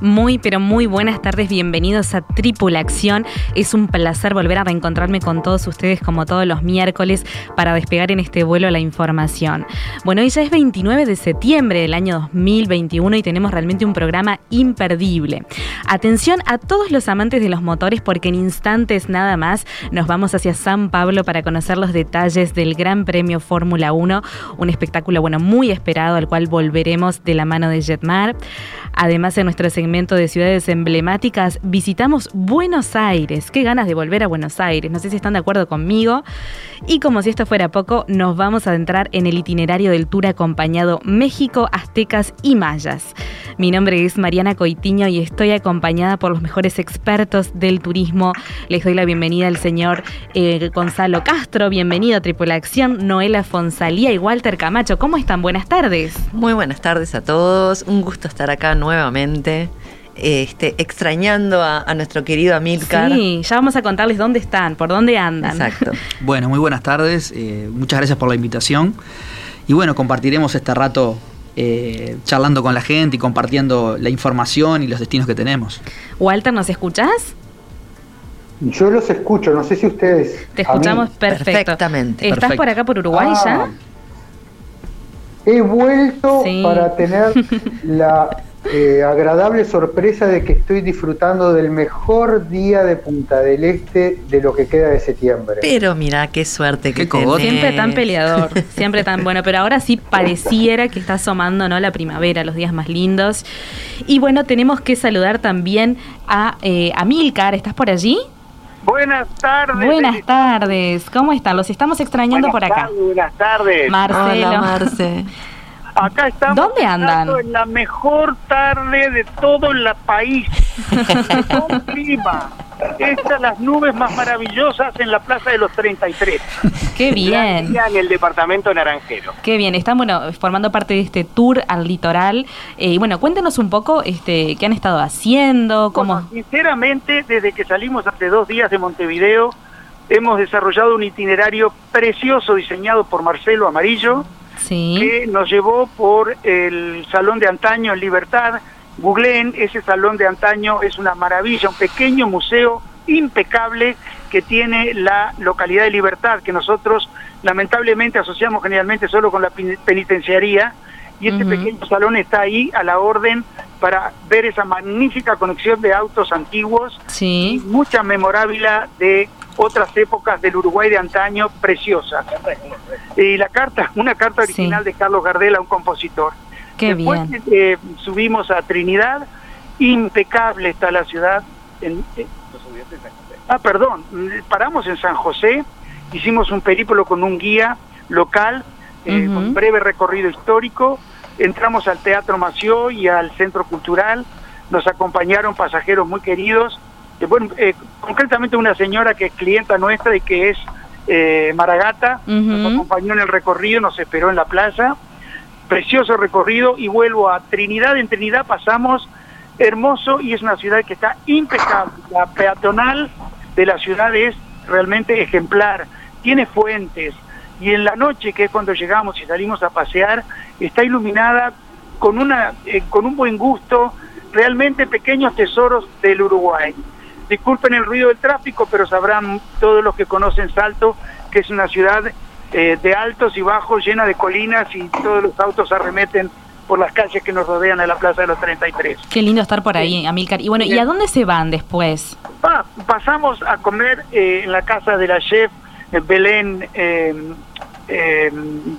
Muy, pero muy buenas tardes, bienvenidos a Tripulación. Es un placer volver a reencontrarme con todos ustedes como todos los miércoles para despegar en este vuelo la información. Bueno, hoy ya es 29 de septiembre del año 2021 y tenemos realmente un programa imperdible. Atención a todos los amantes de los motores porque en instantes nada más nos vamos hacia San Pablo para conocer los detalles del Gran Premio Fórmula 1, un espectáculo bueno muy esperado al cual volveremos de la mano de Jetmar. Además, en nuestro segmento de ciudades emblemáticas, visitamos Buenos Aires. Qué ganas de volver a Buenos Aires. No sé si están de acuerdo conmigo. Y como si esto fuera poco, nos vamos a adentrar en el itinerario del tour acompañado México, Aztecas y Mayas. Mi nombre es Mariana Coitiño y estoy acompañada por los mejores expertos del turismo. Les doy la bienvenida al señor eh, Gonzalo Castro. Bienvenido a Tripulación. Noela Fonsalía y Walter Camacho. ¿Cómo están? Buenas tardes. Muy buenas tardes a todos. Un gusto estar acá nuevamente. Este, extrañando a, nuestro querido Amilcar. Sí, ya vamos a contarles dónde están, por dónde andan. Exacto. Bueno, muy buenas tardes. Eh, muchas gracias por la invitación. Y bueno, compartiremos este rato eh, charlando con la gente y compartiendo la información y los destinos que tenemos. Walter, ¿nos escuchás? Yo los escucho, no sé si ustedes. Te escuchamos perfectamente. ¿Estás por acá por Uruguay ya? Ah. He vuelto para tener la eh, agradable sorpresa de que estoy disfrutando del mejor día de Punta del Este de lo que queda de septiembre. Pero mira, qué suerte que tenés. Siempre tan peleador, siempre tan bueno, pero ahora sí pareciera que está asomando ¿no? la primavera, los días más lindos. Y bueno, tenemos que saludar también a, eh, a Milcar, ¿estás por allí? Buenas tardes. Buenas tardes. ¿Cómo están? Los estamos extrañando por acá. buenas tardes. Marcelo. Hola, Marce. Acá estamos ¿Dónde andan? en la mejor tarde de todo el país. Con clima. Estas las nubes más maravillosas en la Plaza de los 33. Qué bien. En el departamento naranjero. Qué bien. Están bueno formando parte de este tour al litoral. Eh, y bueno, cuéntenos un poco este, qué han estado haciendo. Cómo... sinceramente, desde que salimos hace dos días de Montevideo, hemos desarrollado un itinerario precioso diseñado por Marcelo Amarillo que nos llevó por el Salón de Antaño en Libertad. Googleen, ese Salón de Antaño es una maravilla, un pequeño museo impecable que tiene la localidad de Libertad, que nosotros lamentablemente asociamos generalmente solo con la penitenciaría, y este pequeño salón está ahí a la orden para ver esa magnífica conexión de autos antiguos, sí. mucha memorabilia de otras épocas del Uruguay de antaño preciosas. Y la carta, una carta original de Carlos Gardela, un compositor. Qué Después Eh, subimos a Trinidad, impecable está la ciudad. En, eh, ah, perdón, paramos en San José, hicimos un periplo con un guía local, eh, con breve recorrido histórico, entramos al Teatro Mació y al Centro Cultural, nos acompañaron pasajeros muy queridos, bueno, eh, concretamente una señora que es clienta nuestra y que es eh, Maragata, nos acompañó en el recorrido, nos esperó en la plaza, precioso recorrido y vuelvo a Trinidad, en Trinidad pasamos hermoso y es una ciudad que está impecable, la peatonal de la ciudad es realmente ejemplar, tiene fuentes y en la noche, que es cuando llegamos y salimos a pasear, está iluminada con, una, eh, con un buen gusto, realmente pequeños tesoros del Uruguay. Disculpen el ruido del tráfico, pero sabrán todos los que conocen Salto que es una ciudad eh, de altos y bajos, llena de colinas y todos los autos arremeten por las calles que nos rodean en la Plaza de los 33. Qué lindo estar por ahí, Amilcar. Y bueno, ¿y a dónde se van después? pasamos a comer eh, en la casa de la chef eh, Belén, eh,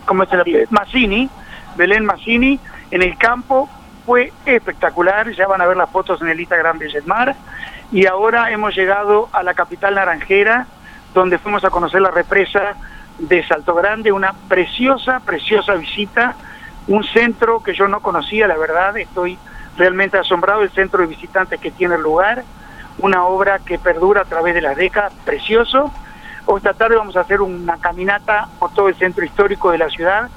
¿cómo se llama? Massini, Belén Massini, en el campo. Fue espectacular, ya van a ver las fotos en el Instagram de Jetmar. Y ahora hemos llegado a la capital naranjera, donde fuimos a conocer la represa de Salto Grande, una preciosa, preciosa visita un centro que yo no conocía, la verdad, estoy realmente asombrado del centro de visitantes que tiene el lugar, una obra que perdura a través de las décadas, precioso. Esta tarde vamos a hacer una caminata por todo el centro histórico de la ciudad.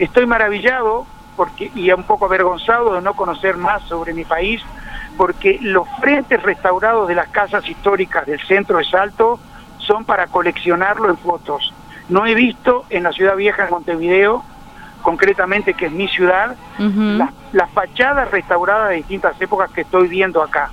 Estoy maravillado porque, y un poco avergonzado de no conocer más sobre mi país, porque los frentes restaurados de las casas históricas del centro de Salto son para coleccionarlo en fotos. No he visto en la ciudad vieja de Montevideo concretamente que es mi ciudad, las, fachadas restauradas de distintas épocas que estoy viendo acá.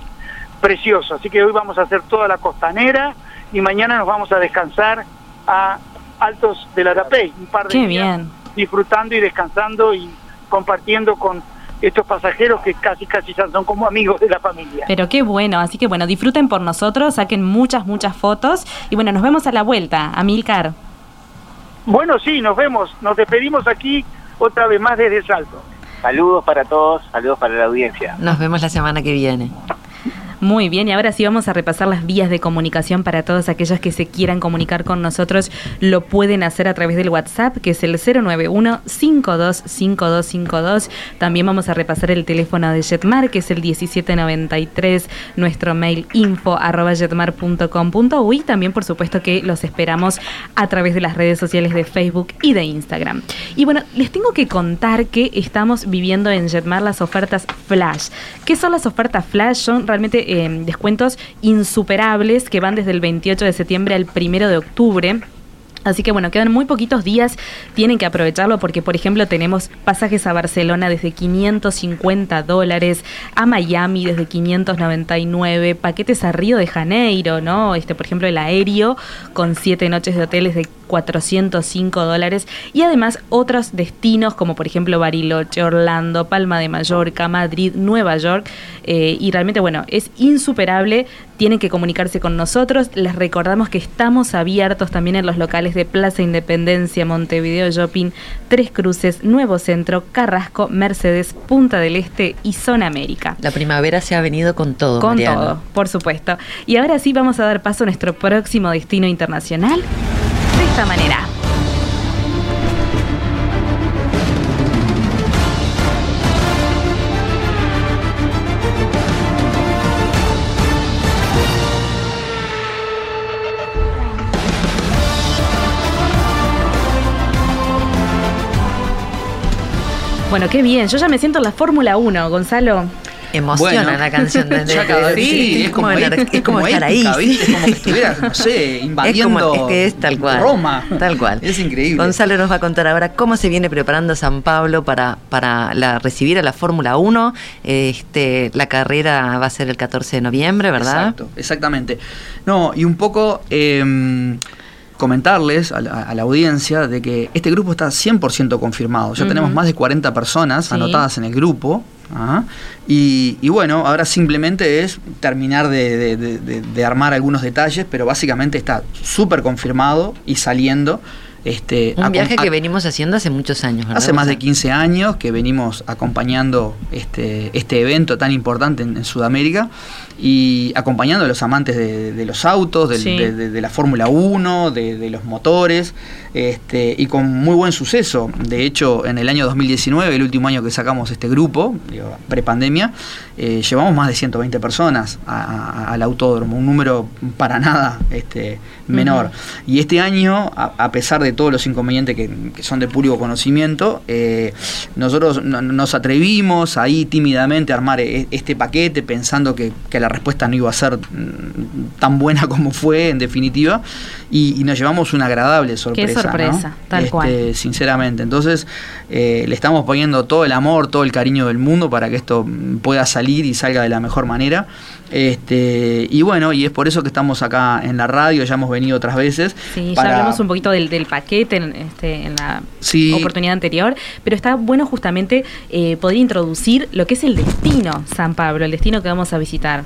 Precioso, así que hoy vamos a hacer toda la costanera y mañana nos vamos a descansar a Altos de la Arapey, un par de días disfrutando y descansando y compartiendo con estos pasajeros que casi casi ya son como amigos de la familia. Pero qué bueno, así que bueno, disfruten por nosotros, saquen muchas, muchas fotos y bueno, nos vemos a la vuelta, Amilcar. Bueno, sí, nos vemos, nos despedimos aquí otra vez más desde Salto. Saludos para todos, saludos para la audiencia. Nos vemos la semana que viene. Muy bien, y ahora sí vamos a repasar las vías de comunicación para todos aquellos que se quieran comunicar con nosotros. Lo pueden hacer a través del WhatsApp, que es el 091-525252. También vamos a repasar el teléfono de Jetmar, que es el 1793, nuestro mail info arroba jetmar.com.uy. También, por supuesto, que los esperamos a través de las redes sociales de Facebook y de Instagram. Y bueno, les tengo que contar que estamos viviendo en Jetmar las ofertas Flash. ¿Qué son las ofertas Flash? Son realmente Em, descuentos insuperables que van desde el 28 de septiembre al 1 de octubre. Así que bueno, quedan muy poquitos días, tienen que aprovecharlo porque por ejemplo tenemos pasajes a Barcelona desde 550 dólares, a Miami desde 599, paquetes a Río de Janeiro, ¿no? Este, por ejemplo, el aéreo con siete noches de hoteles de 405 dólares y además otros destinos como por ejemplo Bariloche, Orlando, Palma de Mallorca, Madrid, Nueva York eh, y realmente bueno, es insuperable, tienen que comunicarse con nosotros, les recordamos que estamos abiertos también en los locales de Plaza Independencia, Montevideo Shopping, Tres Cruces, Nuevo Centro, Carrasco, Mercedes, Punta del Este y Zona América. La primavera se ha venido con todo. Con todo, por supuesto. Y ahora sí vamos a dar paso a nuestro próximo destino internacional manera. Bueno, qué bien. Yo ya me siento en la Fórmula 1, Gonzalo. Emociona la canción desde sí, es como, es como, estar ahí. Es como que estuviera, no sé, invadiendo es, que es tal cual, Roma. Tal cual. Es increíble. Gonzalo nos va a contar ahora cómo se viene preparando San Pablo para, para la, recibir a la Fórmula 1. Este, la carrera va a ser el 14 de noviembre, ¿verdad? Exacto, exactamente. No, y un poco... Eh, comentarles a la, audiencia de que este grupo está 100% confirmado. Ya tenemos más de 40 personas anotadas en el grupo. ¿Ah? Y, bueno, ahora simplemente es terminar de, armar algunos detalles, pero básicamente está súper confirmado y saliendo. Este, un viaje que venimos haciendo hace muchos años. Hace más de 15 años que venimos acompañando este, este evento tan importante en Sudamérica y acompañando a los amantes de, los autos, de, la Fórmula 1, de, los motores, este, y con muy buen suceso. De hecho, en el año 2019, el último año que sacamos este grupo, prepandemia, eh, llevamos más de 120 personas al autódromo, un número para nada este, menor. Y este año, a, pesar de todos los inconvenientes que, son de público conocimiento, eh, nosotros nos atrevimos ahí tímidamente a armar e, este paquete pensando que, que la respuesta no iba a ser mm, tan buena como fue, en definitiva, y, nos llevamos una agradable sorpresa. Qué sorpresa, tal este, cual. Sinceramente. Entonces, eh, le estamos poniendo todo el amor, todo el cariño del mundo para que esto pueda salir y salga de la mejor manera. Este, y bueno, y es por eso que estamos acá en la radio, ya hemos venido otras veces. Sí, ya hablamos un poquito del, paquete en, este, en la oportunidad anterior, pero está bueno justamente eh, poder introducir lo que es el destino San Pablo, el destino que vamos a visitar.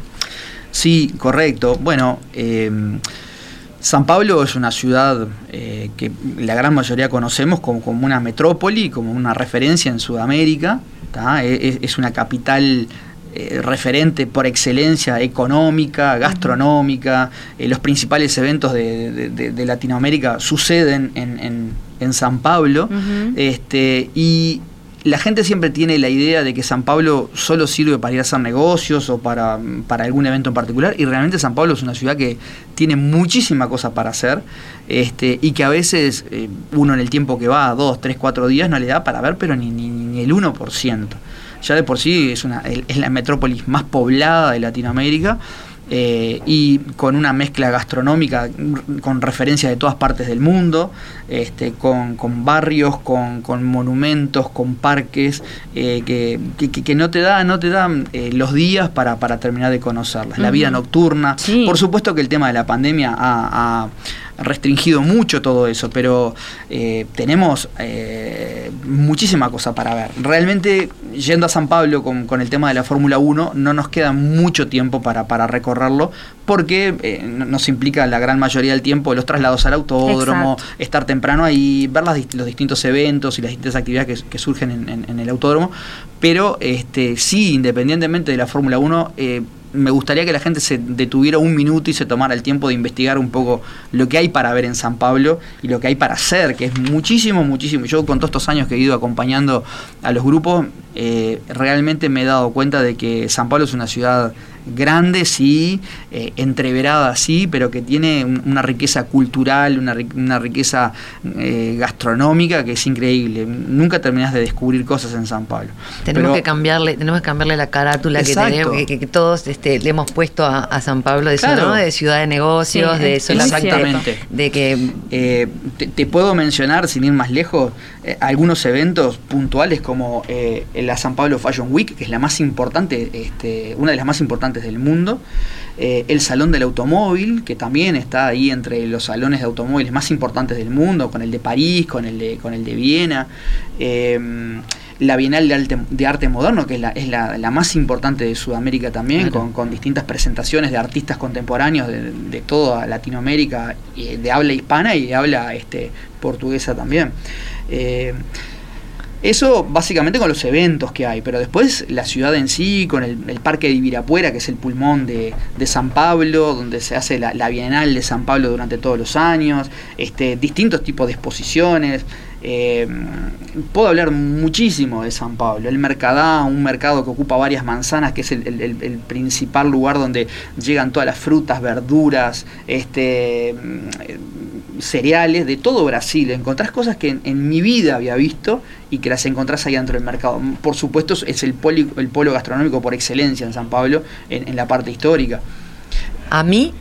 Sí, correcto. Bueno, eh, San Pablo es una ciudad eh, que la gran mayoría conocemos como, una metrópoli, como una referencia en Sudamérica. E, es, una capital eh, referente por excelencia económica, gastronómica. Eh, los principales eventos de, Latinoamérica suceden en, San Pablo. este, y la gente siempre tiene la idea de que San Pablo solo sirve para ir a hacer negocios o para, algún evento en particular, y realmente San Pablo es una ciudad que tiene muchísima cosa para hacer, este, y que a veces eh, uno en el tiempo que va, dos, tres, cuatro días, no le da para ver, pero ni, ni, ni el 1%. Ya de por sí es, una, es la metrópolis más poblada de Latinoamérica eh, y con una mezcla gastronómica con referencias de todas partes del mundo, este, con, barrios, con, monumentos, con parques, eh, que, no te da, no te dan eh, los días para, terminar de conocerlas. La vida nocturna. Por supuesto que el tema de la pandemia ha restringido mucho todo eso, pero eh, tenemos eh, muchísima cosa para ver. Realmente, yendo a San Pablo con, el tema de la Fórmula 1, no nos queda mucho tiempo para, para recorrerlo, porque eh, nos implica la gran mayoría del tiempo los traslados al autódromo, estar temprano ahí, ver los distintos eventos y las distintas actividades que, surgen en, el autódromo, pero este, sí, independientemente de la Fórmula 1, me gustaría que la gente se detuviera un minuto y se tomara el tiempo de investigar un poco lo que hay para ver en San Pablo y lo que hay para hacer, que es muchísimo, muchísimo. Yo con todos estos años que he ido acompañando a los grupos, eh, realmente me he dado cuenta de que San Pablo es una ciudad grande, sí, eh, entreverada, sí, pero que tiene una riqueza cultural, una, una riqueza eh, gastronómica que es increíble. Nunca terminás de descubrir cosas en San Pablo. Tenemos que cambiarle, tenemos que cambiarle la carátula que, tenemos, que, todos este, le hemos puesto a, San Pablo de, de ciudad de negocios, de Exactamente. De que eh, te, puedo mencionar, sin ir más lejos, algunos eventos puntuales como la San Pablo Fashion Week, que es la más importante, este, una de las más importantes del mundo. Eh, el Salón del Automóvil, que también está ahí entre los salones de automóviles más importantes del mundo, con el de París, con el de, con el de Viena. Em, la Bienal de Arte, Moderno, que es, la, es la, más importante de Sudamérica también, con, distintas presentaciones de artistas contemporáneos de, toda Latinoamérica, de habla hispana y de habla este, portuguesa también. Eh, eso básicamente con los eventos que hay, pero después la ciudad en sí, con el, parque de Ibirapuera, que es el pulmón de, San Pablo, donde se hace la, Bienal de San Pablo durante todos los años, este, distintos tipos de exposiciones. Eh, puedo hablar muchísimo de San Pablo. El Mercadá, un mercado que ocupa varias manzanas, que es el, principal lugar donde llegan todas las frutas, verduras, este, cereales de todo Brasil. Encontrás cosas que en, mi vida había visto y que las encontrás ahí dentro del mercado. Por supuesto, es el, el polo gastronómico por excelencia en San Pablo, en, la parte histórica. A mí,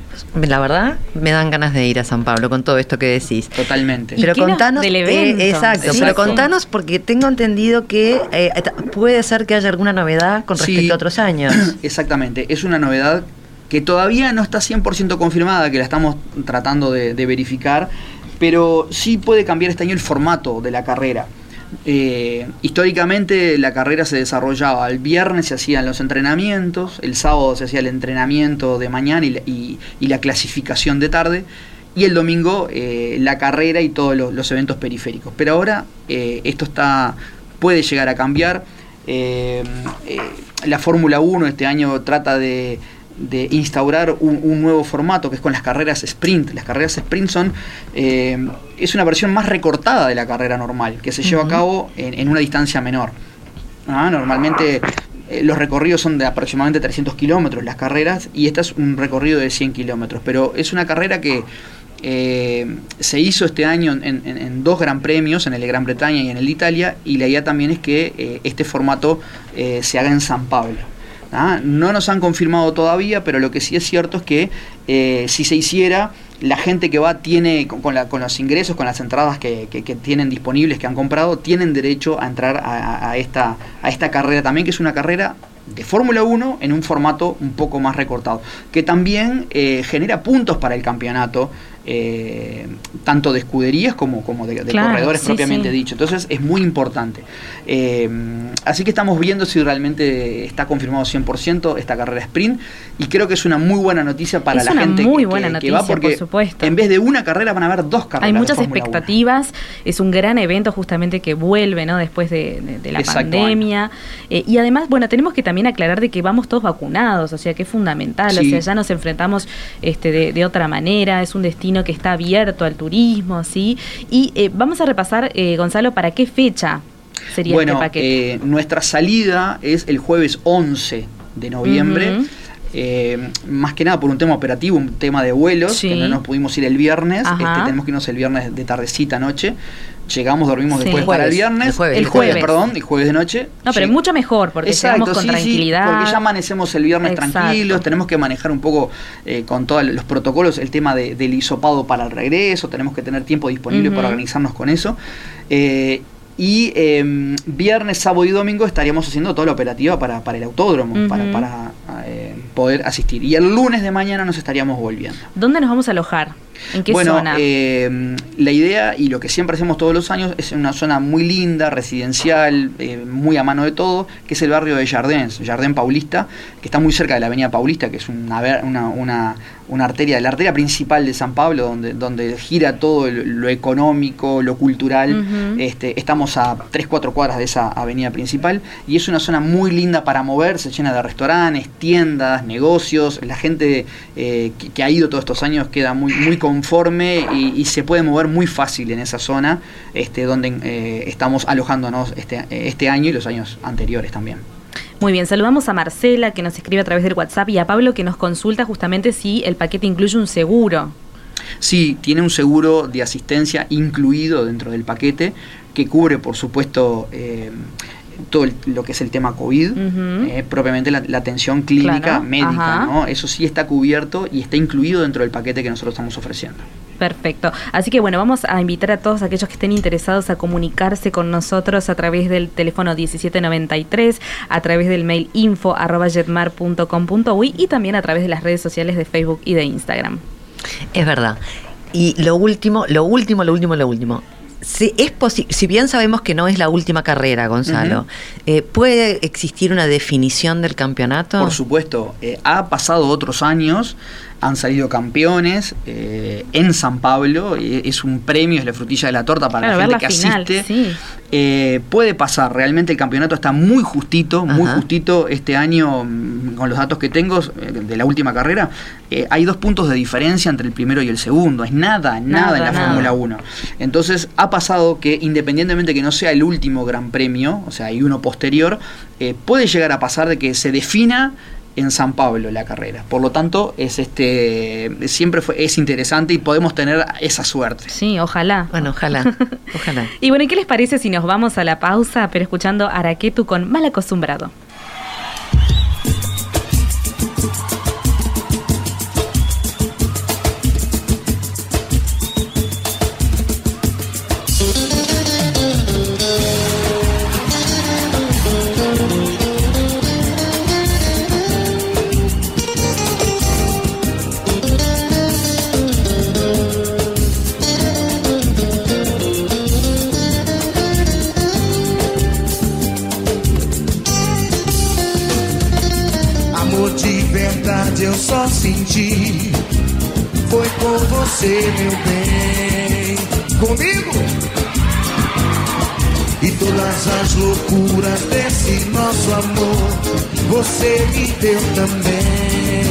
la verdad, me dan ganas de ir a San Pablo con todo esto que decís. Totalmente. Pero contanos. Eh, exacto, pero contanos porque tengo entendido que eh, puede ser que haya alguna novedad con respecto a otros años. Exactamente, es una novedad que todavía no está 100% confirmada, que la estamos tratando de, verificar, pero sí puede cambiar este año el formato de la carrera. Eh, históricamente la carrera se desarrollaba el viernes se hacían los entrenamientos, el sábado se hacía el entrenamiento de mañana y, la clasificación de tarde, y el domingo eh, la carrera y todos los, eventos periféricos. Pero ahora eh, esto está puede llegar a cambiar. la Fórmula 1 este año trata de, de instaurar un, nuevo formato que es con las carreras sprint. Las carreras sprint son eh, es una versión más recortada de la carrera normal, que se lleva a cabo en, una distancia menor. Ah, normalmente eh, los recorridos son de aproximadamente 300 kilómetros las carreras y esta es un recorrido de 100 kilómetros, pero es una carrera que eh, se hizo este año en, dos gran premios, en el de Gran Bretaña y en el de Italia, y la idea también es que este formato se haga en San Pablo. ¿Ah? No nos han confirmado todavía, pero lo que sí es cierto es que eh, si se hiciera, la gente que va tiene, con, los ingresos, con las entradas que, tienen disponibles, que han comprado, tienen derecho a entrar a, esta, a esta carrera también, que es una carrera de Fórmula 1 en un formato un poco más recortado, que también eh, genera puntos para el campeonato eh, tanto de escuderías como, como de, corredores propiamente dicho. Entonces es muy importante. Eh, así que estamos viendo si realmente está confirmado 100% esta carrera sprint y creo que es una muy buena noticia para la gente muy que, buena noticia, va porque por supuesto. en vez de una carrera van a haber dos carreras. Hay muchas expectativas, es un gran evento justamente que vuelve ¿no? después de, la pandemia. Eh, y además, bueno, tenemos que también aclarar de que vamos todos vacunados, o sea que es fundamental, o sea, ya nos enfrentamos este, de otra manera, es un destino que está abierto al turismo, ¿sí? Y eh, vamos a repasar, eh, Gonzalo, ¿para qué fecha sería este paquete? Eh, nuestra salida es el jueves 11 de noviembre. más que nada por un tema operativo, un tema de vuelos, que no nos pudimos ir el viernes, este, tenemos que irnos el viernes de tardecita noche, llegamos, dormimos después para el viernes. El jueves, el jueves, perdón, el jueves de noche. No, pero es mucho mejor, porque estamos con tranquilidad. porque ya amanecemos el viernes tranquilos, tenemos que manejar un poco eh, con todos los protocolos el tema del hisopado para el regreso, tenemos que tener tiempo disponible para organizarnos con eso. Eh, y em, viernes, sábado y domingo estaríamos haciendo toda la operativa para, para el autódromo, para, para eh, poder asistir. Y el lunes de mañana nos estaríamos volviendo. ¿Dónde nos vamos a alojar? ¿En qué bueno, zona? Eh, la idea y lo que siempre hacemos todos los años es en una zona muy linda, residencial, eh, muy a mano de todo, que es el barrio de Jardins, Jardín Paulista, que está muy cerca de la Avenida Paulista, que es una, una, una, una arteria, la arteria principal de San Pablo, donde, donde gira todo lo económico, lo cultural. este, estamos a 3-4 cuadras de esa avenida principal y es una zona muy linda para moverse, llena de restaurantes, tiendas, negocios. La gente eh, que, ha ido todos estos años queda muy, muy conforme y, se puede mover muy fácil en esa zona este, donde eh, estamos alojándonos este, este año y los años anteriores también. Muy bien, saludamos a Marcela que nos escribe a través del WhatsApp y a Pablo que nos consulta justamente si el paquete incluye un seguro. Sí, tiene un seguro de asistencia incluido dentro del paquete que cubre, por supuesto, eh, todo lo que es el tema COVID, eh, propiamente la, atención clínica médica, ¿no? Eso sí está cubierto y está incluido dentro del paquete que nosotros estamos ofreciendo. Perfecto. Así que bueno, vamos a invitar a todos aquellos que estén interesados a comunicarse con nosotros a través del teléfono 1793, a través del mail info y también a través de las redes sociales de Facebook y de Instagram. Es verdad. Y lo último, lo último, lo último, lo último. Si, es si bien sabemos que no es la última carrera, Gonzalo, eh, ¿puede existir una definición del campeonato? Por supuesto, eh, ha pasado otros años han salido campeones eh, en San Pablo, es un premio, es la frutilla de la torta para la gente que asiste. Eh, puede pasar, realmente el campeonato está muy justito, muy justito este año, mm, con los datos que tengo eh, de la última carrera, hay dos puntos de diferencia entre el primero y el segundo, es nada, nada, en la Fórmula 1. Entonces ha pasado que independientemente que no sea el último gran premio, o sea, hay uno posterior, puede llegar a pasar de que se defina en San Pablo la carrera. Por lo tanto, es este siempre fue, es interesante y podemos tener esa suerte. Sí, ojalá. Bueno, ojalá. ojalá. y bueno, ¿y qué les parece si nos vamos a la pausa, pero escuchando Araquetu con Mal Acostumbrado? Você, meu bem, comigo. E todas as loucuras desse nosso amor, você me deu também.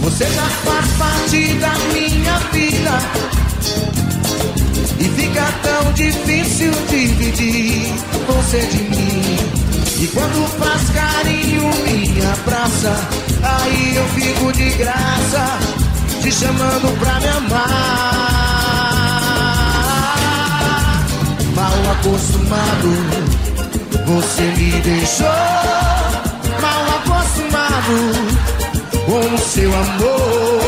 Você já faz parte da minha vida. E fica tão difícil dividir você de mim. Quando faz carinho, me abraça Aí eu fico de graça, te chamando pra me amar. Mal acostumado, você me deixou. Mal acostumado com o seu amor.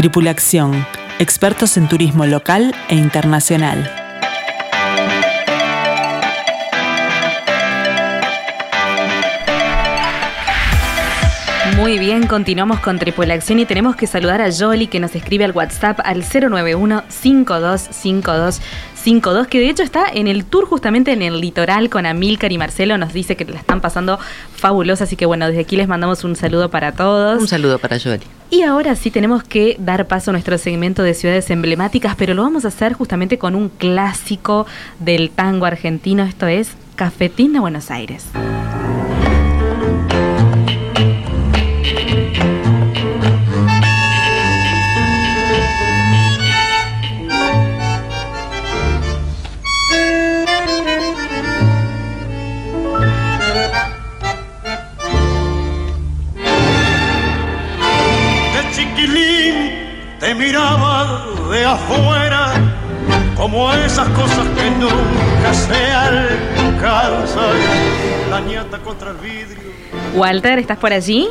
Tripulación, expertos en turismo local e internacional. Muy bien, continuamos con Tripulación y tenemos que saludar a Jolly que nos escribe al WhatsApp al 091-525252, que de hecho está en el tour justamente en el litoral con Amilcar y Marcelo. Nos dice que la están pasando fabulosa, así que bueno, desde aquí les mandamos un saludo para todos. Un saludo para Jolly. Y ahora sí tenemos que dar paso a nuestro segmento de ciudades emblemáticas, pero lo vamos a hacer justamente con un clásico del tango argentino, esto es Cafetín de Buenos Aires. Afuera como esas cosas que nunca se alcanzan. La ñata contra el vidrio. Walter, ¿estás por allí?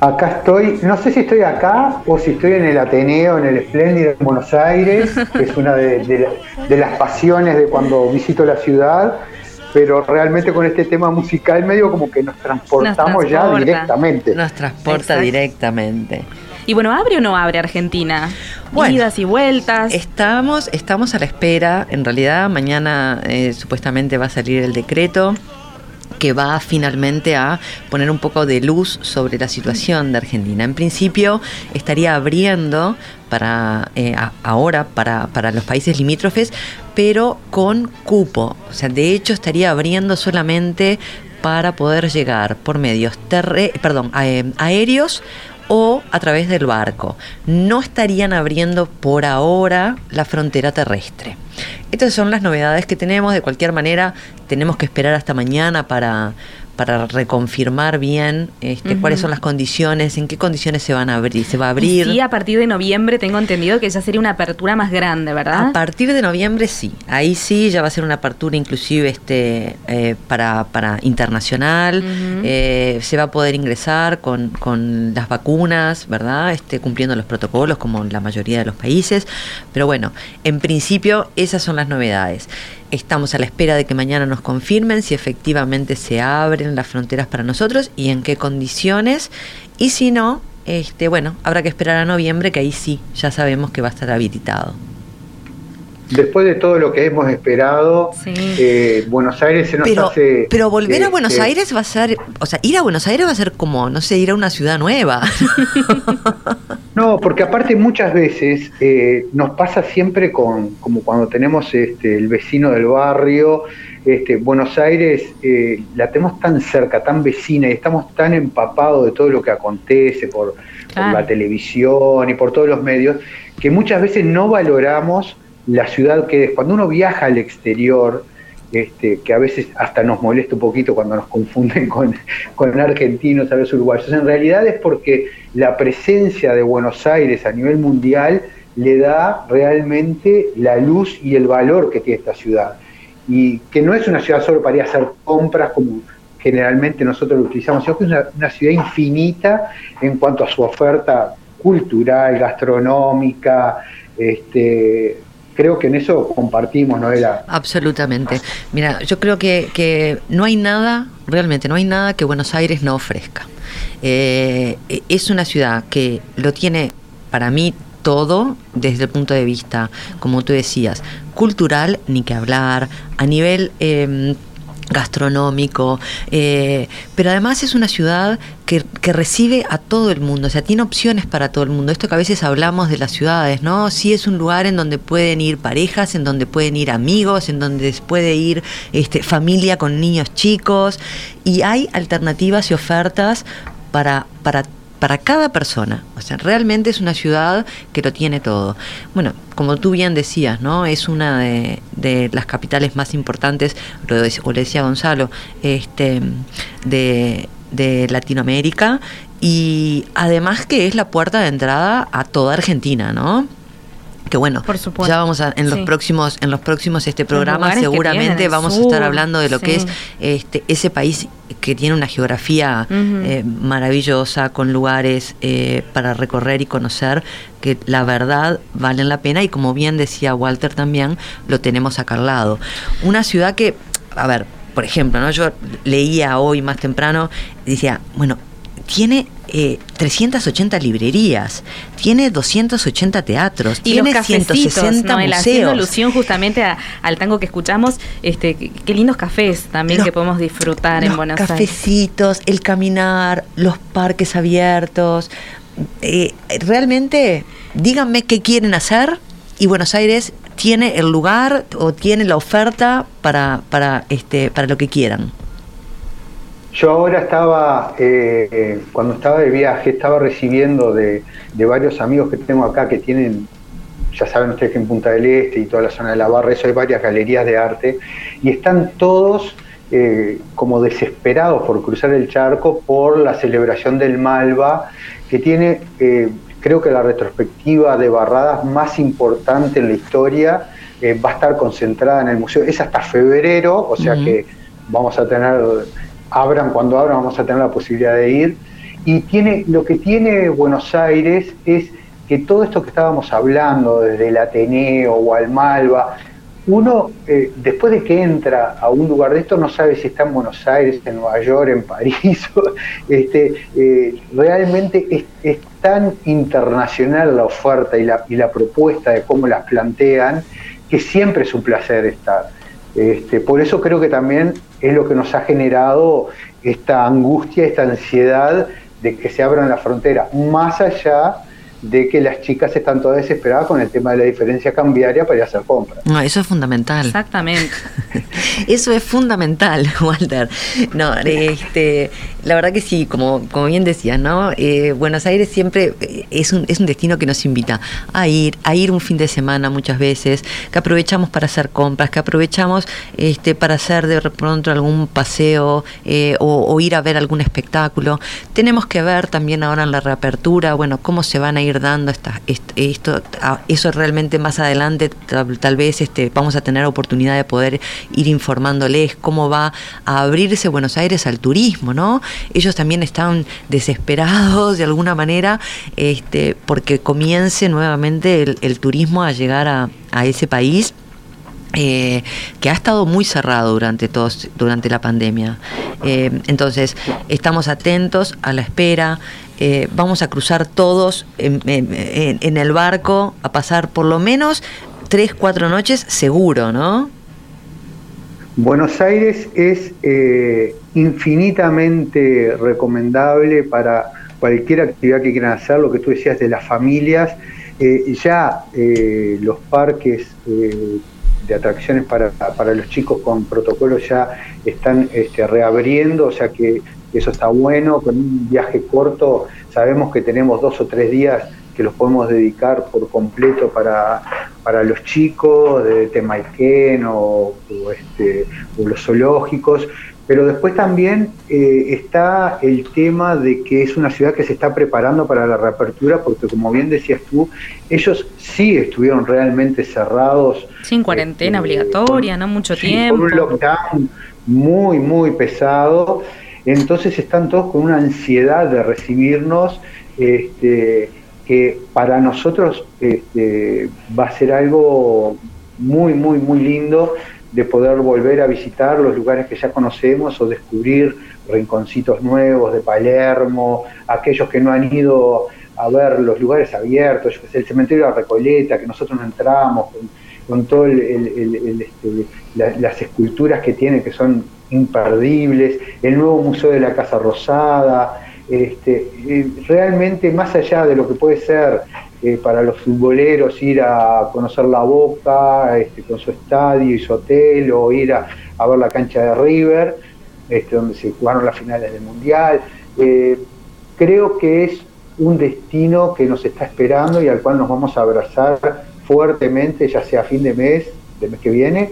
Acá estoy, no sé si estoy acá o si estoy en el Ateneo, en el Espléndido de Buenos Aires, que es una de, las pasiones de cuando visito la ciudad, pero realmente con este tema musical medio como que nos transportamos ya directamente. Nos transporta directamente. Y bueno, ¿abre o no abre Argentina? Bueno, Idas y vueltas. Estamos, estamos a la espera. En realidad, mañana eh, supuestamente va a salir el decreto que va finalmente a poner un poco de luz sobre la situación de Argentina. En principio estaría abriendo para eh, ahora para, para, los países limítrofes, pero con cupo. O sea, de hecho estaría abriendo solamente para poder llegar por medios terre perdón, eh, aéreos o a través del barco. No estarían abriendo por ahora la frontera terrestre. Estas son las novedades que tenemos. De cualquier manera, tenemos que esperar hasta mañana para, para reconfirmar bien este, cuáles son las condiciones, en qué condiciones se van a abrir, se va a abrir. sí, a partir de noviembre tengo entendido que ya sería una apertura más grande, ¿verdad? A partir de noviembre sí, ahí sí ya va a ser una apertura inclusive este eh, para, para internacional, eh, se va a poder ingresar con, con las vacunas, ¿verdad? Este, cumpliendo los protocolos como la mayoría de los países, pero bueno, en principio esas son las novedades. Estamos a la espera de que mañana nos confirmen si efectivamente se abren las fronteras para nosotros y en qué condiciones. Y si no, este, bueno, habrá que esperar a noviembre, que ahí sí, ya sabemos que va a estar habilitado. Después de todo lo que hemos esperado, eh, Buenos Aires se nos pero, hace... Pero volver a Buenos Aires va a ser, o sea, ir a Buenos Aires va a ser como, no sé, ir a una ciudad nueva. No, porque aparte muchas veces eh, nos pasa siempre con, como cuando tenemos este, el vecino del barrio, este, Buenos Aires eh, la tenemos tan cerca, tan vecina y estamos tan empapados de todo lo que acontece por, la televisión y por todos los medios, que muchas veces no valoramos la ciudad que es. Cuando uno viaja al exterior, este, que a veces hasta nos molesta un poquito cuando nos confunden con, con argentinos a los uruguayos. En realidad es porque la presencia de Buenos Aires a nivel mundial le da realmente la luz y el valor que tiene esta ciudad. Y que no es una ciudad solo para ir a hacer compras como generalmente nosotros lo utilizamos, sino que es una, ciudad infinita en cuanto a su oferta cultural, gastronómica, este, creo que en eso compartimos, Noela. Absolutamente. Mira, yo creo que, no hay nada, realmente no hay nada que Buenos Aires no ofrezca. Eh, es una ciudad que lo tiene para mí todo desde el punto de vista, como tú decías, cultural, ni que hablar, a nivel em, gastronómico, eh, pero además es una ciudad que, recibe a todo el mundo, o sea, tiene opciones para todo el mundo. Esto que a veces hablamos de las ciudades, ¿no? Sí es un lugar en donde pueden ir parejas, en donde pueden ir amigos, en donde puede ir este, familia con niños chicos, y hay alternativas y ofertas para, para para cada persona. O sea, realmente es una ciudad que lo tiene todo. Bueno, como tú bien decías, ¿no? Es una de, las capitales más importantes, o le decía Gonzalo, este, de, de Latinoamérica y además que es la puerta de entrada a toda Argentina, ¿no? Que bueno, ya vamos a, en los próximos en los próximos este programa seguramente vamos a estar hablando de lo que es este ese país que tiene una geografía eh, maravillosa con lugares eh, para recorrer y conocer que la verdad valen la pena y como bien decía Walter también lo tenemos acá al lado. Una ciudad que a ver por ejemplo no yo leía hoy más temprano decía bueno tiene 380 eh, librerías, tiene 280 teatros, tiene 160 ¿no? museos. Haciendo alusión justamente al tango que escuchamos, este, qué lindos cafés también que podemos disfrutar en Buenos Aires. Cafecitos, el caminar, los parques abiertos. Eh, realmente, díganme qué quieren hacer y Buenos Aires tiene el lugar o tiene la oferta para, para, este, para lo que quieran. Yo ahora estaba, eh, cuando estaba de viaje, estaba recibiendo de, varios amigos que tengo acá que tienen, ya saben ustedes que en Punta del Este y toda la zona de la Barra, eso hay varias galerías de arte, y están todos eh, como desesperados por cruzar el charco por la celebración del Malva, que tiene, eh, creo que la retrospectiva de barradas más importante en la historia, va a estar concentrada en el museo, es hasta febrero, o sea que vamos a tener abran cuando abran, vamos a tener la posibilidad de ir. Y tiene, lo que tiene Buenos Aires es que todo esto que estábamos hablando, desde el Ateneo o al Malva, uno eh, después de que entra a un lugar de esto no sabe si está en Buenos Aires, en Nueva York, en París. este, eh, realmente es, es, tan internacional la oferta y la, y la propuesta de cómo las plantean que siempre es un placer estar. Este, por eso creo que también es lo que nos ha generado esta angustia, esta ansiedad de que se abran las fronteras, más allá de que las chicas están todas desesperadas con el tema de la diferencia cambiaria para ir a hacer compras. No, eso es fundamental. Exactamente. eso es fundamental, Walter. No, este, la verdad que sí, como, como bien decías, ¿no? Eh, Buenos Aires siempre eh, es un, es un destino que nos invita a ir, a ir un fin de semana muchas veces, que aprovechamos para hacer compras, que aprovechamos este, para hacer de pronto algún paseo eh, o, ir a ver algún espectáculo. Tenemos que ver también ahora en la reapertura, bueno, cómo se van a ir dando esta, esto, eso realmente más adelante tal, vez este, vamos a tener oportunidad de poder ir informándoles cómo va a abrirse Buenos Aires al turismo, ¿no? Ellos también están desesperados de alguna manera este, porque comience nuevamente el, turismo a llegar a, ese país. Eh, que ha estado muy cerrado durante todos, durante la pandemia. Eh, entonces, estamos atentos a la espera. Eh, vamos a cruzar todos en, el barco, a pasar por lo menos tres, cuatro noches seguro, ¿no? Buenos Aires es eh, infinitamente recomendable para cualquier actividad que quieran hacer, lo que tú decías de las familias, eh, ya los parques de atracciones para, para, los chicos con protocolos ya están este, reabriendo, o sea que eso está bueno, con un viaje corto sabemos que tenemos dos o tres días que los podemos dedicar por completo para, para los chicos de Temaiken o, este, los zoológicos, pero después también eh, está el tema de que es una ciudad que se está preparando para la reapertura, porque como bien decías tú, ellos sí estuvieron realmente cerrados. Sin cuarentena este, obligatoria, no mucho tiempo. Con un lockdown muy, muy pesado entonces están todos con una ansiedad de recibirnos, este, que para nosotros este, va a ser algo muy, muy, muy lindo de poder volver a visitar los lugares que ya conocemos o descubrir rinconcitos nuevos de Palermo, aquellos que no han ido a ver los lugares abiertos, el cementerio de la Recoleta, que nosotros no entramos, con, todas este, las esculturas que tiene, que son imperdibles, el nuevo Museo de la Casa Rosada, este, eh, realmente más allá de lo que puede ser eh, para los futboleros ir a conocer la Boca este, con su estadio y su hotel o ir a, ver la cancha de River, este, donde se jugaron las finales del Mundial, eh, creo que es un destino que nos está esperando y al cual nos vamos a abrazar fuertemente, ya sea a fin de mes, de mes que viene,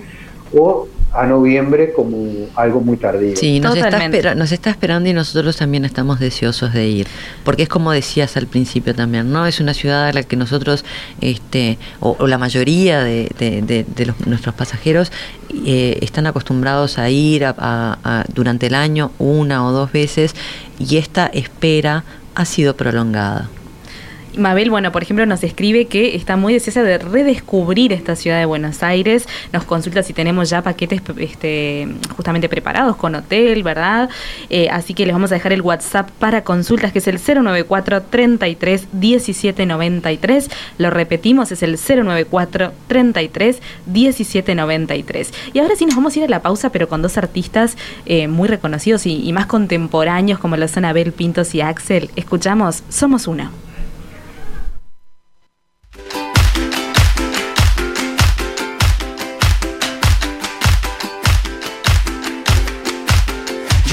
o a noviembre como algo muy tardío. Sí, nos está, nos está, esperando y nosotros también estamos deseosos de ir, porque es como decías al principio también, ¿no? Es una ciudad a la que nosotros, este, o, la mayoría de, nuestros pasajeros eh, están acostumbrados a ir durante el año una o dos veces y esta espera ha sido prolongada. Mabel, bueno, por ejemplo, nos escribe que está muy deseosa de redescubrir esta ciudad de Buenos Aires. Nos consulta si tenemos ya paquetes este, justamente preparados con hotel, ¿verdad? Eh, así que les vamos a dejar el WhatsApp para consultas, que es el 094 33 17 93. Lo repetimos, es el 094 33 17 93. Y ahora sí nos vamos a ir a la pausa, pero con dos artistas eh, muy reconocidos y, y más contemporáneos como lo son Abel Pintos y Axel. Escuchamos Somos Una.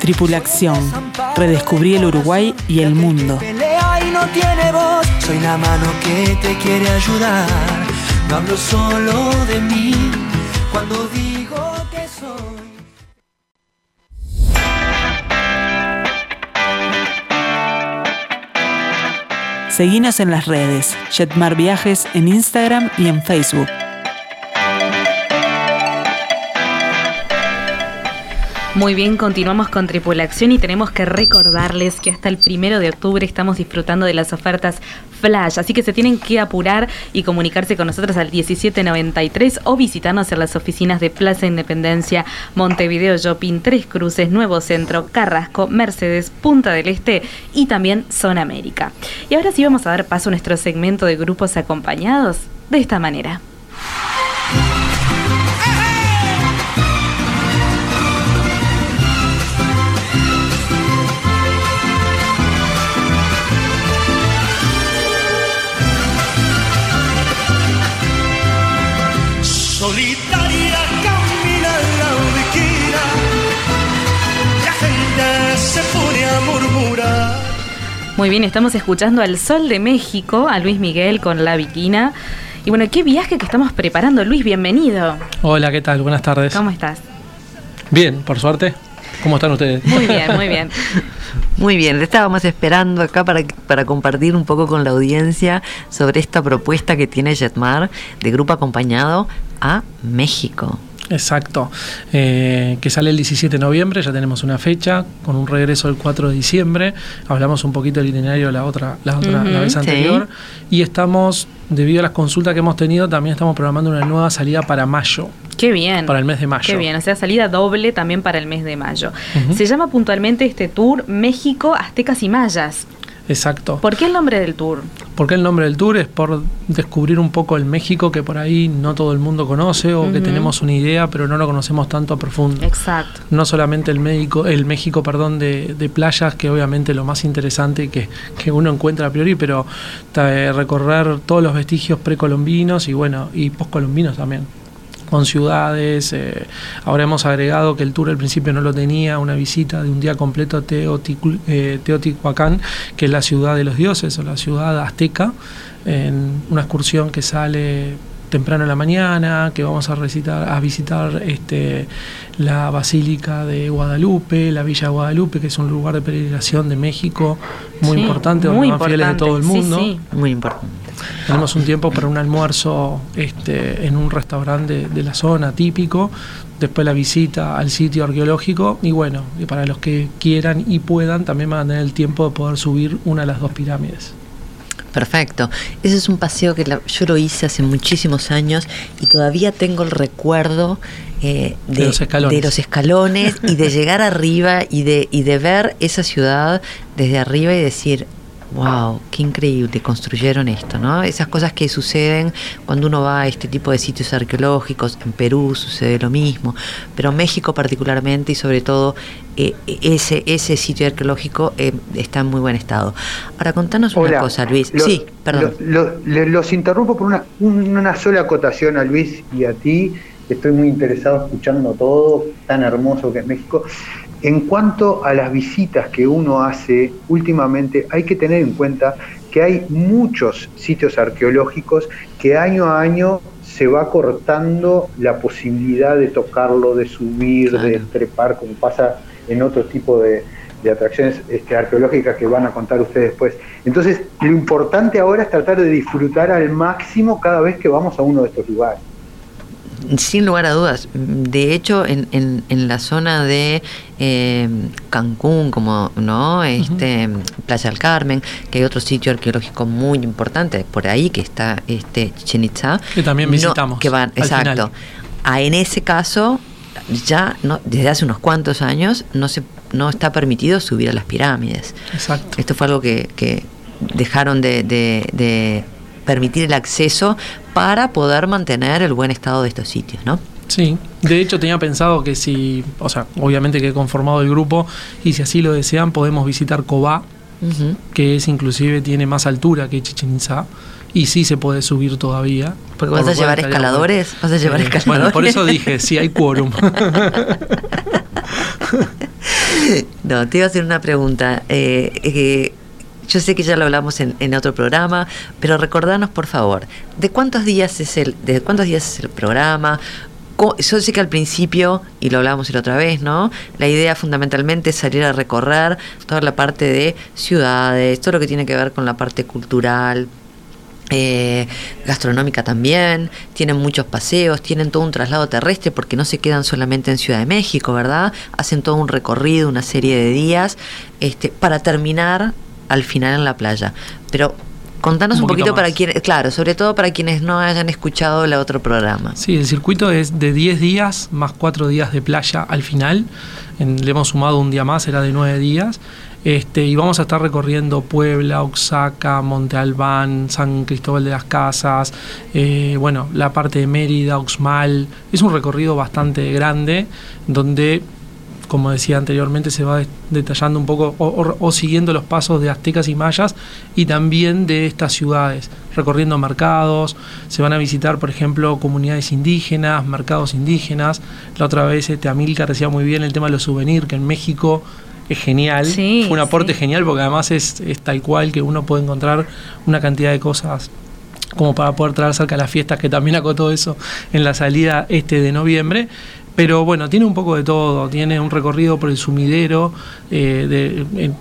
Tripulación. Redescubrí el Uruguay y el mundo. no tiene voz. Soy la mano que te quiere ayudar. No hablo solo de mí cuando digo que soy. Seguinos en las redes, Jetmar Viajes en Instagram y en Facebook. Muy bien, continuamos con Tripulación y tenemos que recordarles que hasta el primero de octubre estamos disfrutando de las ofertas Flash, así que se tienen que apurar y comunicarse con nosotros al 1793 o visitarnos en las oficinas de Plaza Independencia, Montevideo Shopping, Tres Cruces, Nuevo Centro, Carrasco, Mercedes, Punta del Este y también Zona América. Y ahora sí vamos a dar paso a nuestro segmento de grupos acompañados de esta manera. Muy bien, estamos escuchando al Sol de México, a Luis Miguel con La Viquina. Y bueno, qué viaje que estamos preparando. Luis, bienvenido. Hola, ¿qué tal? Buenas tardes. ¿Cómo estás? Bien, por suerte. ¿Cómo están ustedes? Muy bien, muy bien. Muy bien, le estábamos esperando acá para, para compartir un poco con la audiencia sobre esta propuesta que tiene Jetmar de grupo acompañado a México. Exacto, eh, que sale el 17 de noviembre, ya tenemos una fecha, con un regreso el 4 de diciembre, hablamos un poquito del itinerario la otra, la, otra, la vez anterior, y estamos, debido a las consultas que hemos tenido, también estamos programando una nueva salida para mayo. Qué bien. Para el mes de mayo. Qué bien, o sea, salida doble también para el mes de mayo. Se llama puntualmente este tour México, Aztecas y Mayas. Exacto. ¿Por qué el nombre del tour? Porque el nombre del tour es por descubrir un poco el México que por ahí no todo el mundo conoce o que tenemos una idea pero no lo conocemos tanto a profundo. Exacto. No solamente el, México, el México perdón, de, de playas, que obviamente lo más interesante que, que uno encuentra a priori, pero eh, recorrer todos los vestigios precolombinos y bueno, y poscolombinos también con ciudades. Eh, ahora hemos agregado que el tour al principio no lo tenía, una visita de un día completo a eh, Teotihuacán, que es la ciudad de los dioses o la ciudad azteca, en una excursión que sale temprano en la mañana, que vamos a, recitar, a visitar este, la Basílica de Guadalupe, la Villa Guadalupe, que es un lugar de peregrinación de México muy importante, donde van fieles de todo el mundo. Muy importante. Tenemos un tiempo para un almuerzo este, en un restaurante de, la zona típico, después la visita al sitio arqueológico y bueno, y para los que quieran y puedan también van a tener el tiempo de poder subir una de las dos pirámides. Perfecto. Ese es un paseo que yo lo hice hace muchísimos años y todavía tengo el recuerdo eh, de, los escalones. y de llegar arriba y de, y de ver esa ciudad desde arriba y decir, Wow, qué increíble, construyeron esto, ¿no? Esas cosas que suceden cuando uno va a este tipo de sitios arqueológicos, en Perú sucede lo mismo, pero México particularmente y sobre todo eh, ese, ese sitio arqueológico eh, está en muy buen estado. Ahora, contanos una cosa, Luis. sí, perdón. los interrumpo por una, una sola acotación a Luis y a ti. Estoy muy interesado escuchando todo, tan hermoso que es México. En cuanto a las visitas que uno hace últimamente, hay que tener en cuenta que hay muchos sitios arqueológicos que año a año se va cortando la posibilidad de tocarlo, de subir, de trepar, como pasa en otro tipo de, atracciones este, arqueológicas que van a contar ustedes después. Entonces, lo importante ahora es tratar de disfrutar al máximo cada vez que vamos a uno de estos lugares. Sin lugar a dudas. De hecho, en, en, la zona de eh, Cancún, como no, este Playa del Carmen, que hay otro sitio arqueológico muy importante por ahí que está este Chichen Itza, que también visitamos. que van, exacto. A, en ese caso, ya no, desde hace unos cuantos años no se no está permitido subir a las pirámides. Exacto. Esto fue algo que, que dejaron de, de permitir el acceso para poder mantener el buen estado de estos sitios, ¿no? Sí, de hecho tenía pensado que si, o sea, obviamente que he conformado el grupo y si así lo desean podemos visitar Cobá, que es inclusive tiene más altura que Chichen y sí se puede subir todavía. Porque vas a llevar escaladores, vas a llevar escaladores. Bueno, por eso dije, sí hay quórum. no, te iba a hacer una pregunta. Eh, eh, yo sé que ya lo hablamos en, otro programa, pero recordanos por favor, ¿de cuántos días es el, de cuántos días es el programa? Yo sé que al principio, y lo hablábamos la otra vez, ¿no? La idea fundamentalmente es salir a recorrer toda la parte de ciudades, todo lo que tiene que ver con la parte cultural, eh, gastronómica también, tienen muchos paseos, tienen todo un traslado terrestre porque no se quedan solamente en Ciudad de México, ¿verdad? Hacen todo un recorrido, una serie de días, este, para terminar al final en la playa. Pero contanos un, poquito para quienes, claro, sobre todo para quienes no hayan escuchado el otro programa. Sí, el circuito es de 10 días más 4 días de playa al final. le hemos sumado un día más, era de 9 días. Este, y vamos a estar recorriendo Puebla, Oaxaca, Monte Albán, San Cristóbal de las Casas, eh, bueno, la parte de Mérida, Oxmal. Es un recorrido bastante grande donde como decía anteriormente, se va detallando un poco o, siguiendo los pasos de aztecas y mayas y también de estas ciudades, recorriendo mercados, se van a visitar, por ejemplo, comunidades indígenas, mercados indígenas. La otra vez este, Amilcar decía muy bien el tema de los souvenirs, que en México es genial, fue un aporte genial porque además es, es tal cual que uno puede encontrar una cantidad de cosas como para poder traer cerca las fiestas, que también acotó eso en la salida este de noviembre. Pero bueno, tiene un poco de todo, tiene un recorrido por el sumidero, eh,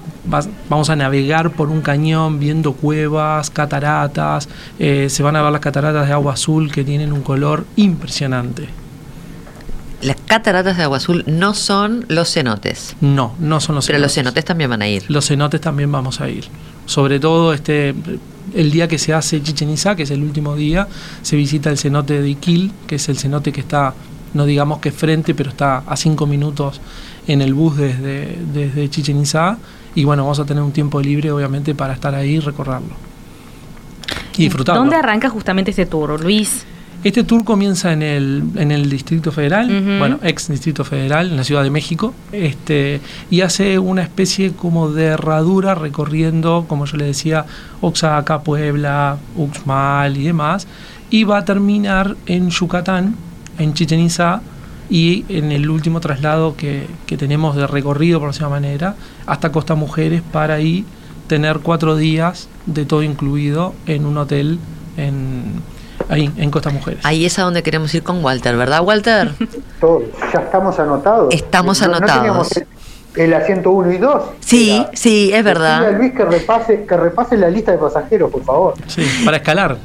vamos a navegar por un cañón viendo cuevas, cataratas, eh, se van a ver las cataratas de agua azul que tienen un color impresionante. Las cataratas de agua azul no son los cenotes. No, no son los cenotes. Pero los cenotes también van a ir. Los cenotes también vamos a ir. Sobre todo este el día que se hace Chichen Itza, que es el último día, se visita el cenote de Iquil, que es el cenote que está no digamos que frente, pero está a cinco minutos en el bus desde, desde Chichen Itza. Y bueno, vamos a tener un tiempo libre, obviamente, para estar ahí y recorrerlo. Y disfrutarlo. ¿Dónde arranca justamente este tour, Luis? Este tour comienza en el, en el Distrito Federal, bueno, ex Distrito Federal, en la Ciudad de México, este, y hace una especie como de herradura recorriendo, como yo le decía, Oaxaca, Puebla, Uxmal y demás, y va a terminar en Yucatán, en Chichen Itza y en el último traslado que, tenemos de recorrido, por decirlo manera, hasta Costa Mujeres para ahí tener cuatro días de todo incluido en un hotel en, ahí, en Costa Mujeres. Ahí es a donde queremos ir con Walter, ¿verdad, Walter? ya estamos anotados. Estamos anotados el asiento 1 y 2. Sí, sí, es verdad. Luis que repase, que repase la lista de pasajeros, por favor. Sí, para escalar.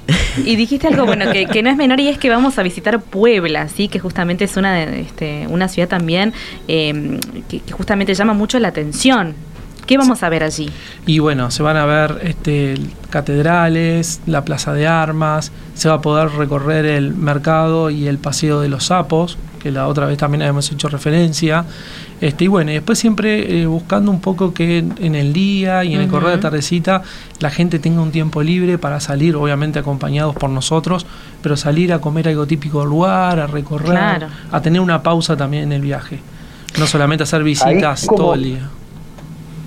Y dijiste algo bueno que, no es menor y es que vamos a visitar Puebla, sí, que justamente es una este, una ciudad también em, que, justamente llama mucho la atención. ¿Qué vamos a ver allí? Y bueno, se van a ver este, catedrales, la plaza de armas, se va a poder recorrer el mercado y el paseo de los sapos, que la otra vez también habíamos hecho referencia. Este, y bueno, y después siempre eh, buscando un poco que en, el día y en el correo de tardecita la gente tenga un tiempo libre para salir, obviamente acompañados por nosotros, pero salir a comer algo típico del lugar, a recorrer, a tener una pausa también en el viaje. No solamente hacer visitas todo el día.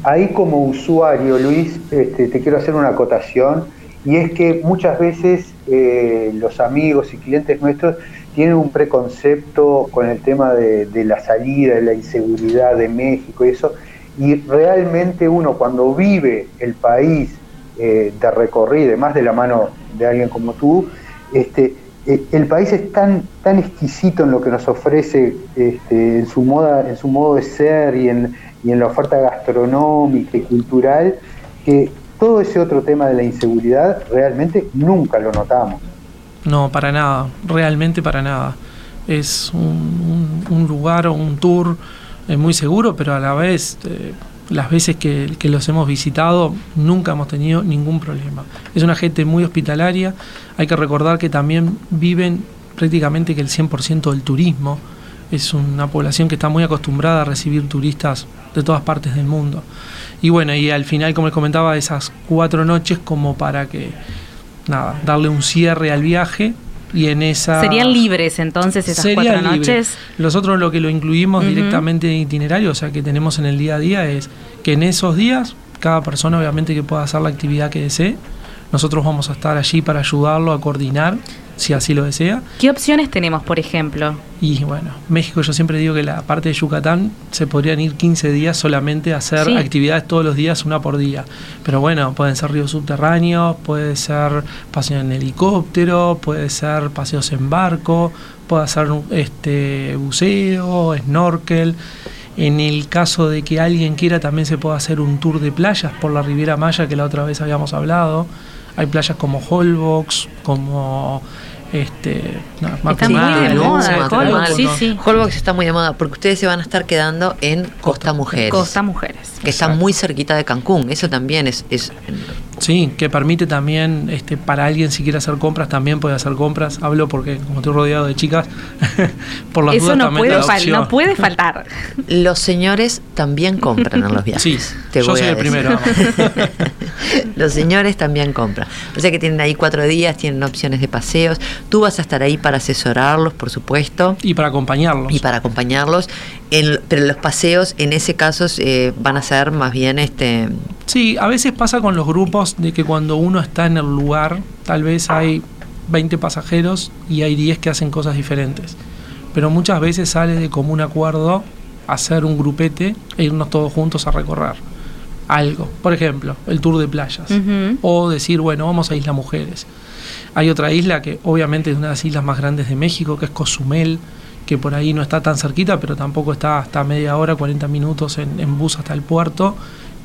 Ahí como usuario, Luis, este, te quiero hacer una acotación y es que muchas veces eh, los amigos y clientes nuestros tienen un preconcepto con el tema de, la salida, de la inseguridad de México y eso, y realmente uno cuando vive el país eh, de recorrido, más de la mano de alguien como tú, este, eh, el país es tan, tan exquisito en lo que nos ofrece este, en, su moda, en su modo de ser y en, y en la oferta gastronómica y cultural, que todo ese otro tema de la inseguridad realmente nunca lo notamos. No, para nada, realmente para nada. Es un, lugar o un tour eh, muy seguro, pero a la vez, eh, las veces que, los hemos visitado, nunca hemos tenido ningún problema. Es una gente muy hospitalaria. Hay que recordar que también viven prácticamente que el 100% del turismo. Es una población que está muy acostumbrada a recibir turistas de todas partes del mundo. Y bueno, y al final, como les comentaba, esas cuatro noches como para que, nada, darle un cierre al viaje y en esa... ¿Serían libres entonces esas cuatro noches? Nosotros lo que lo incluimos directamente en itinerario, o sea, que tenemos en el día a día, es que en esos días, cada persona obviamente que pueda hacer la actividad que desee, nosotros vamos a estar allí para ayudarlo a coordinar si así lo desea. ¿Qué opciones tenemos, por ejemplo? Y bueno, México yo siempre digo que la parte de Yucatán se podrían ir 15 días solamente a hacer actividades todos los días, una por día. Pero bueno, pueden ser ríos subterráneos, puede ser paseos en helicóptero, puede ser paseos en barco, puede ser este buceo, snorkel. En el caso de que alguien quiera, también se puede hacer un tour de playas por la Riviera Maya, que la otra vez habíamos hablado. Hay playas como Holbox, como este, está muy de moda, Holbox, sí, sí. Holbox está muy de moda porque ustedes se van a estar quedando en Costa Mujeres. Costa Mujeres. Que está muy cerquita de Cancún. Eso también es, es Sí, que permite también, este, para alguien si quiere hacer compras, también puede hacer compras. Hablo porque como estoy rodeado de chicas, por las Eso dudas no también puede, no puede faltar. Los señores también compran en los viajes. Sí, Te yo soy el primero. los señores también compran. O sea que tienen ahí cuatro días, tienen opciones de paseos. Tú vas a estar ahí para asesorarlos, por supuesto. Y para acompañarlos. Y para acompañarlos. Pero los paseos, en ese caso, eh, van a ser más bien este Sí, a veces pasa con los grupos de que cuando uno está en el lugar, tal vez hay 20 pasajeros y hay 10 que hacen cosas diferentes. Pero muchas veces sale de común acuerdo hacer un grupete e irnos todos juntos a recorrer algo. Por ejemplo, el tour de playas. O decir, bueno, vamos a Isla Mujeres. Hay otra isla que obviamente es una de las islas más grandes de México, que es Cozumel, que por ahí no está tan cerquita, pero tampoco está hasta media hora, 40 minutos en, bus hasta el puerto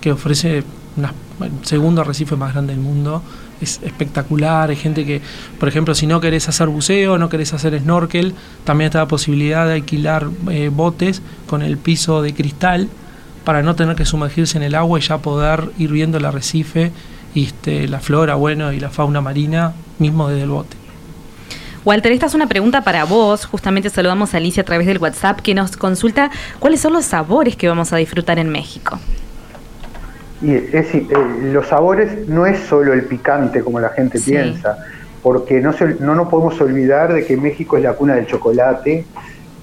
que ofrece una, el segundo arrecife más grande del mundo. Es espectacular, hay gente que, por ejemplo, si no querés hacer buceo, no querés hacer snorkel, también está la posibilidad de alquilar eh, botes con el piso de cristal para no tener que sumergirse en el agua y ya poder ir viendo el arrecife y este, la flora bueno y la fauna marina mismo desde el bote. Walter, esta es una pregunta para vos. Justamente saludamos a Alicia a través del WhatsApp que nos consulta cuáles son los sabores que vamos a disfrutar en México. Y es, eh, los sabores no es solo el picante como la gente piensa, porque no, no nos podemos olvidar de que México es la cuna del chocolate,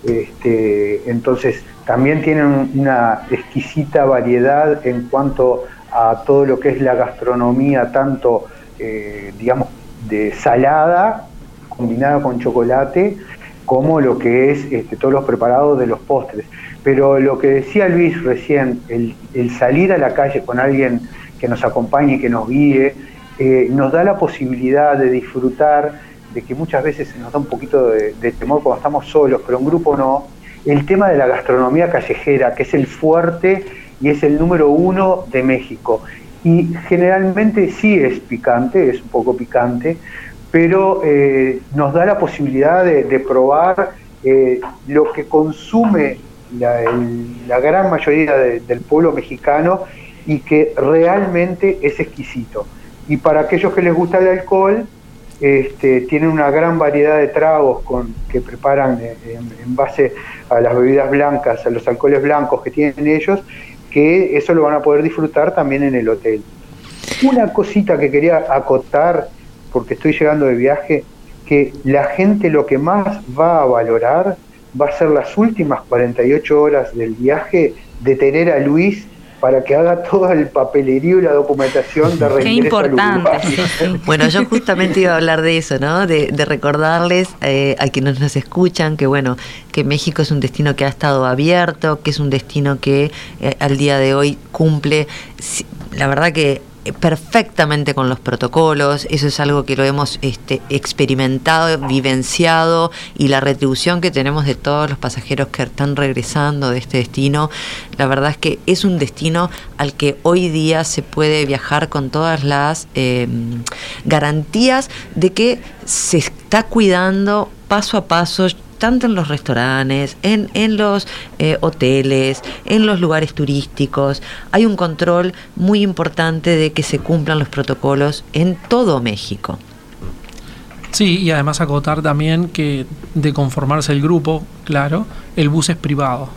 este, entonces también tienen una exquisita variedad en cuanto a todo lo que es la gastronomía, tanto, eh, digamos, de salada combinada con chocolate, como lo que es este, todos los preparados de los postres. Pero lo que decía Luis recién, el, salir a la calle con alguien que nos acompañe, que nos guíe, eh, nos da la posibilidad de disfrutar, de que muchas veces nos da un poquito de, temor cuando estamos solos, pero en grupo no, el tema de la gastronomía callejera, que es el fuerte y es el número uno de México. Y generalmente sí es picante, es un poco picante, pero eh, nos da la posibilidad de, probar eh, lo que consume la, gran mayoría del pueblo mexicano y que realmente es exquisito. Y para aquellos que les gusta el alcohol, este, tienen una gran variedad de tragos con, que preparan en, base a las bebidas blancas, a los alcoholes blancos que tienen ellos, que eso lo van a poder disfrutar también en el hotel. Una cosita que quería acotar, porque estoy llegando de viaje, que la gente lo que más va a valorar va a ser las últimas 48 horas del viaje de tener a Luis para que haga todo el papelerío y la documentación de regreso Qué importante. Bueno, yo justamente iba a hablar de eso, ¿no? De, recordarles eh, a quienes nos escuchan que, bueno, que México es un destino que ha estado abierto, que es un destino que eh, al día de hoy cumple, la verdad que perfectamente con los protocolos, eso es algo que lo hemos este, experimentado, vivenciado y la retribución que tenemos de todos los pasajeros que están regresando de este destino, la verdad es que es un destino al que hoy día se puede viajar con todas las em, garantías de que se está cuidando paso a paso tanto en los restaurantes, en, en los eh, hoteles, en los lugares turísticos. Hay un control muy importante de que se cumplan los protocolos en todo México. Sí, y además acotar también que de conformarse el grupo, claro, el bus es privado.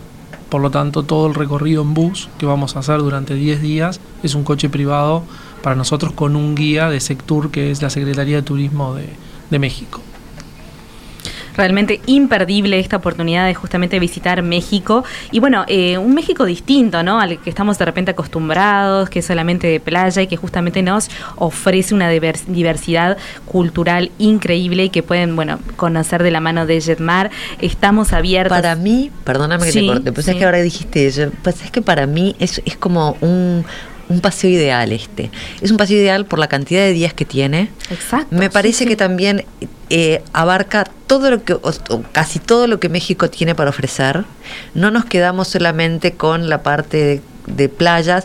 Por lo tanto, todo el recorrido en bus que vamos a hacer durante 10 días es un coche privado para nosotros con un guía de Sectur, que es la Secretaría de Turismo de, de México realmente imperdible esta oportunidad de justamente visitar México. Y bueno, eh, un México distinto, ¿no? Al que estamos de repente acostumbrados, que es solamente de playa y que justamente nos ofrece una diversidad cultural increíble y que pueden, bueno, conocer de la mano de Jetmar. Estamos abiertos. Para mí, perdóname que te corte, pues es que ahora dijiste pues es que para mí es, es como un, un paseo ideal este. Es un paseo ideal por la cantidad de días que tiene. Exacto. Me parece que también eh, abarca todo lo que, casi todo lo que México tiene para ofrecer. No nos quedamos solamente con la parte de, playas,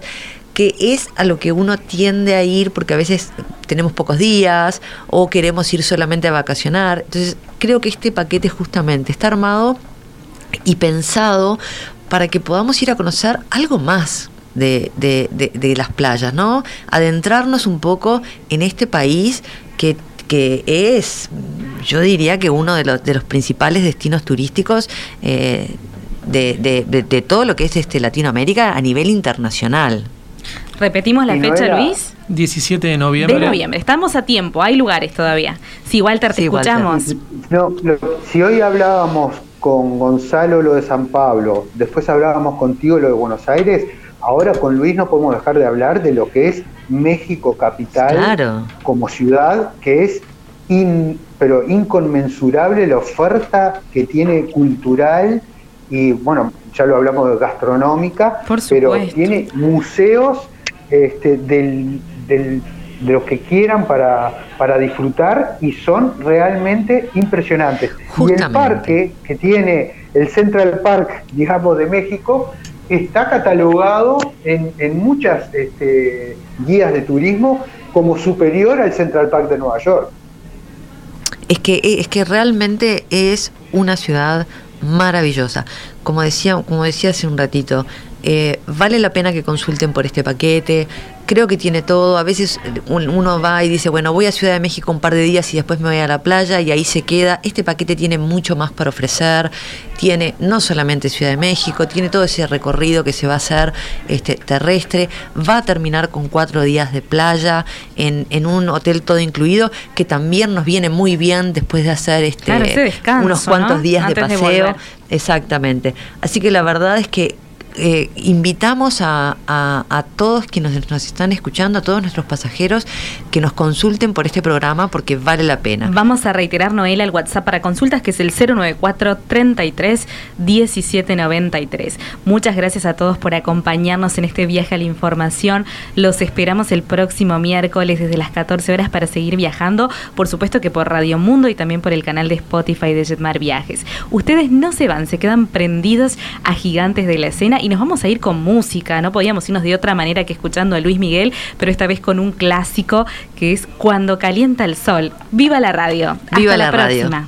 que es a lo que uno tiende a ir porque a veces tenemos pocos días o queremos ir solamente a vacacionar. Entonces, creo que este paquete justamente está armado y pensado para que podamos ir a conocer algo más de, de, las playas, ¿no? Adentrarnos un poco en este país que, que es, yo diría que uno de los, de los principales destinos turísticos eh, de, todo lo que es este Latinoamérica a nivel internacional. ¿Repetimos la fecha, Luis? 17 de noviembre. De noviembre. Estamos a tiempo, hay lugares todavía. Sí, Walter, te escuchamos. No, si hoy hablábamos con Gonzalo lo de San Pablo, después hablábamos contigo lo de Buenos Aires, Ahora con Luis no podemos dejar de hablar de lo que es México capital como ciudad, que es pero inconmensurable la oferta que tiene cultural y bueno, ya lo hablamos de gastronómica, pero tiene museos este, del, de lo que quieran para, para disfrutar y son realmente impresionantes. Y el parque que tiene el Central Park, digamos, de México, está catalogado en, muchas este, guías de turismo como superior al Central Park de Nueva York. Es que, es que realmente es una ciudad maravillosa. Como decía, como decía hace un ratito, eh, vale la pena que consulten por este paquete. Creo que tiene todo. A veces uno va y dice, bueno, voy a Ciudad de México un par de días y después me voy a la playa y ahí se queda. Este paquete tiene mucho más para ofrecer. Tiene no solamente Ciudad de México, tiene todo ese recorrido que se va a hacer este, terrestre. Va a terminar con cuatro días de playa en, en un hotel todo incluido, que también nos viene muy bien después de hacer este, unos cuantos días de paseo. Exactamente. Así que la verdad es que eh, invitamos a, todos quienes nos, están escuchando, a todos nuestros pasajeros, que nos consulten por este programa porque vale la pena. Vamos a reiterar, Noel, el WhatsApp para consultas, que es el 094 33 1793. Muchas gracias a todos por acompañarnos en este viaje a la información. Los esperamos el próximo miércoles desde las 14 horas para seguir viajando, por supuesto que por Radio Mundo y también por el canal de Spotify de Jetmar Viajes. Ustedes no se van, se quedan prendidos a gigantes de la escena y nos vamos a ir con música. No podíamos irnos de otra manera que escuchando a Luis Miguel, pero esta vez con un clásico que es Cuando calienta el sol. ¡Viva la radio! ¡Viva la, próxima.